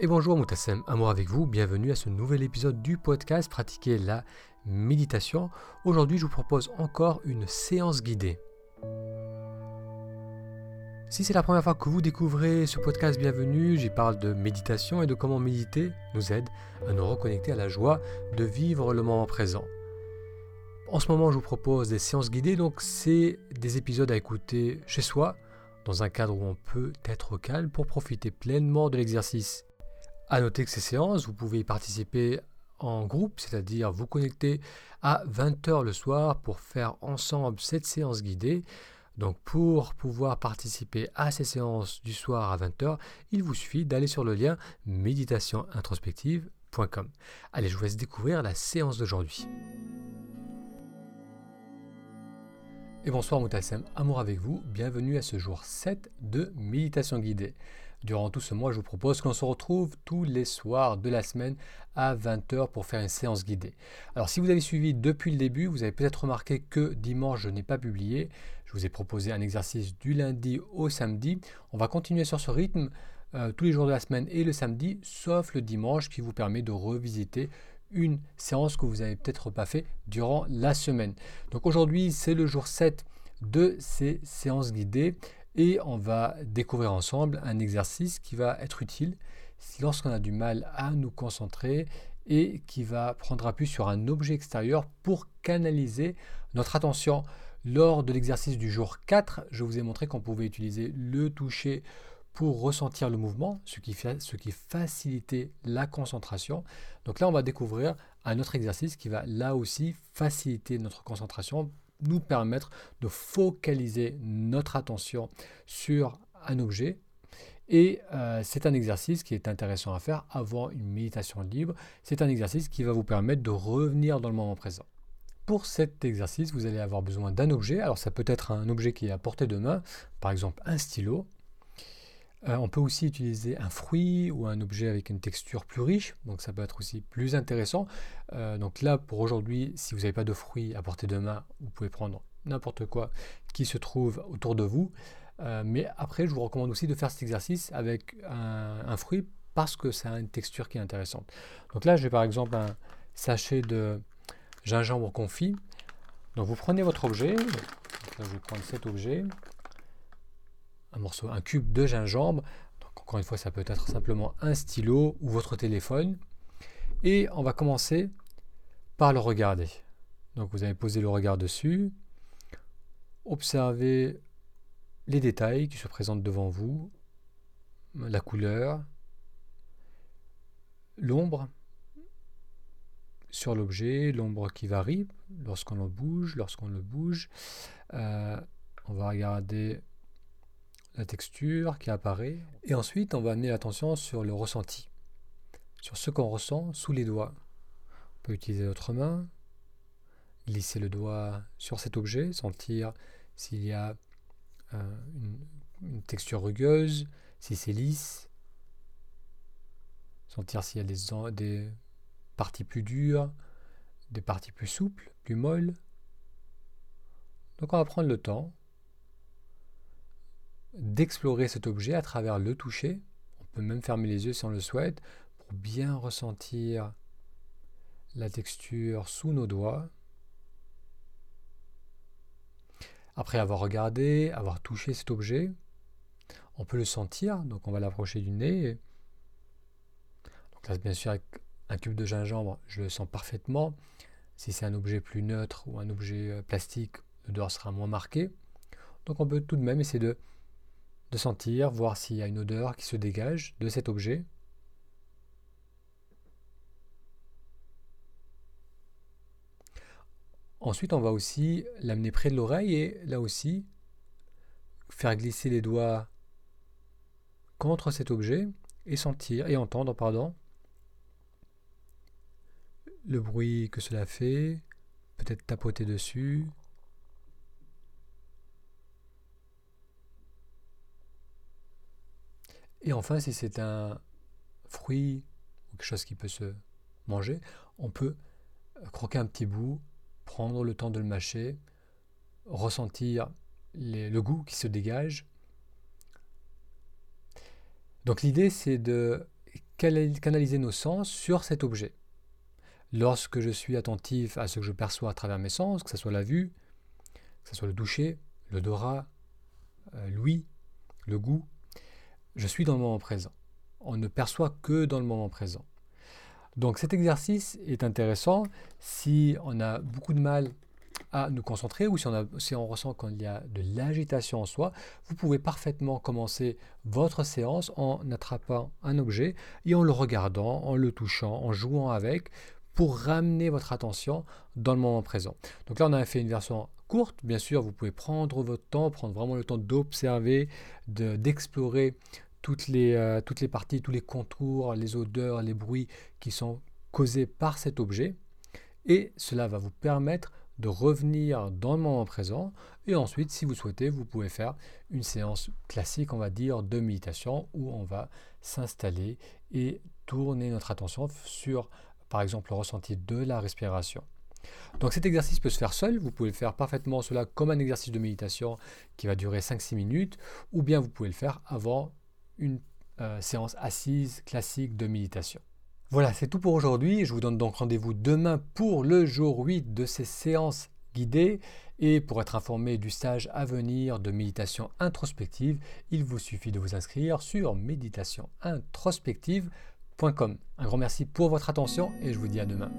Et bonjour Moutassem, amour avec vous, bienvenue à ce nouvel épisode du podcast Pratiquer la méditation. Aujourd'hui je vous propose encore une séance guidée. Si c'est la première fois que vous découvrez ce podcast, bienvenue, j'y parle de méditation et de comment méditer nous aide à nous reconnecter à la joie de vivre le moment présent. En ce moment je vous propose des séances guidées, donc c'est des épisodes à écouter chez soi, dans un cadre où on peut être calme pour profiter pleinement de l'exercice à noter que ces séances, vous pouvez y participer en groupe, c'est-à-dire vous connecter à 20h le soir pour faire ensemble cette séance guidée. Donc pour pouvoir participer à ces séances du soir à 20h, il vous suffit d'aller sur le lien méditationintrospective.com. Allez, je vous laisse découvrir la séance d'aujourd'hui. Et bonsoir Moutassem, amour avec vous, bienvenue à ce jour 7 de méditation guidée. Durant tout ce mois, je vous propose qu'on se retrouve tous les soirs de la semaine à 20h pour faire une séance guidée. Alors si vous avez suivi depuis le début, vous avez peut-être remarqué que dimanche, je n'ai pas publié. Je vous ai proposé un exercice du lundi au samedi. On va continuer sur ce rythme euh, tous les jours de la semaine et le samedi, sauf le dimanche qui vous permet de revisiter une séance que vous n'avez peut-être pas fait durant la semaine. Donc aujourd'hui, c'est le jour 7 de ces séances guidées et on va découvrir ensemble un exercice qui va être utile lorsqu'on a du mal à nous concentrer et qui va prendre appui sur un objet extérieur pour canaliser notre attention. Lors de l'exercice du jour 4, je vous ai montré qu'on pouvait utiliser le toucher pour ressentir le mouvement, ce qui, facilitait la concentration. Donc là, on va découvrir un autre exercice qui va là aussi faciliter notre concentration nous permettre de focaliser notre attention sur un objet. Et euh, c'est un exercice qui est intéressant à faire avant une méditation libre. C'est un exercice qui va vous permettre de revenir dans le moment présent. Pour cet exercice, vous allez avoir besoin d'un objet. Alors ça peut être un objet qui est à portée de main, par exemple un stylo. Euh, on peut aussi utiliser un fruit ou un objet avec une texture plus riche, donc ça peut être aussi plus intéressant. Euh, donc là, pour aujourd'hui, si vous n'avez pas de fruits à portée de main, vous pouvez prendre n'importe quoi qui se trouve autour de vous. Euh, mais après, je vous recommande aussi de faire cet exercice avec un, fruit parce que ça a une texture qui est intéressante. Donc là, j'ai par exemple un sachet de gingembre confit. Donc vous prenez votre objet, je vais prendre cet objet, un morceau, un cube de gingembre. Donc encore une fois, ça peut être simplement un stylo ou votre téléphone. Et on va commencer par le regarder. Donc vous allez poser le regard dessus, observer les détails qui se présentent devant vous, la couleur, l'ombre sur l'objet, l'ombre qui varie lorsqu'on le bouge, lorsqu'on le bouge. Euh, on va regarder la texture qui apparaît. Et ensuite, on va amener l'attention sur le ressenti, sur ce qu'on ressent sous les doigts. On peut utiliser notre main, glisser le doigt sur cet objet, sentir s'il y a euh, une, texture rugueuse, si c'est lisse, sentir s'il y a des, des parties plus dures, des parties plus souples, plus molles. Donc on va prendre le temps d'explorer cet objet à travers le toucher. On peut même fermer les yeux si on le souhaite pour bien ressentir la texture sous nos doigts. Après avoir regardé, avoir touché cet objet, on peut le sentir, donc on va l'approcher du nez. Donc là, bien sûr, avec un cube de gingembre, je le sens parfaitement. Si c'est un objet plus neutre ou un objet euh, plastique, l'odeur sera moins marquée. Donc on peut tout de même essayer de sentir, voir s'il y a une odeur qui se dégage de cet objet. Ensuite, on va aussi l'amener près de l'oreille et là aussi faire glisser les doigts contre cet objet et sentir et entendre pardon le bruit que cela fait, peut-être tapoter dessus, Et enfin, si c'est un fruit ou quelque chose qui peut se manger, on peut croquer un petit bout, prendre le temps de le mâcher, ressentir le goût qui se dégage. Donc l'idée, c'est de canaliser nos sens sur cet objet. Lorsque je suis attentif à ce que je perçois à travers mes sens, que ce soit la vue, que ce soit le toucher, l'odorat, euh, l'ouïe, le goût, je suis dans le moment présent. On ne perçoit que dans le moment présent. Donc cet exercice est intéressant si on a beaucoup de mal à nous concentrer ou si on, si on ressent qu'il y a de l'agitation en soi, vous pouvez parfaitement commencer votre séance en attrapant un objet et en le regardant, en le touchant, en jouant avec pour ramener votre attention dans le moment présent. Donc là, on a fait une version courte. Bien sûr, vous pouvez prendre votre temps, prendre vraiment le temps d'observer, d'explorer toutes, les, euh, toutes les parties, tous les contours, les odeurs, les bruits qui sont causés par cet objet. Et cela va vous permettre de revenir dans le moment présent. Et ensuite, si vous souhaitez, vous pouvez faire une séance classique, on va dire, de méditation où on va s'installer et tourner notre attention sur par exemple le ressenti de la respiration. Donc cet exercice peut se faire seul, vous pouvez faire parfaitement cela comme un exercice de méditation qui va durer 5-6 minutes, ou bien vous pouvez le faire avant une euh, séance assise classique de méditation. Voilà, c'est tout pour aujourd'hui. Je vous donne donc rendez-vous demain pour le jour 8 de ces séances guidées. Et pour être informé du stage à venir de méditation introspective, il vous suffit de vous inscrire sur méditationintrospective.com. Un grand merci pour votre attention et je vous dis à demain.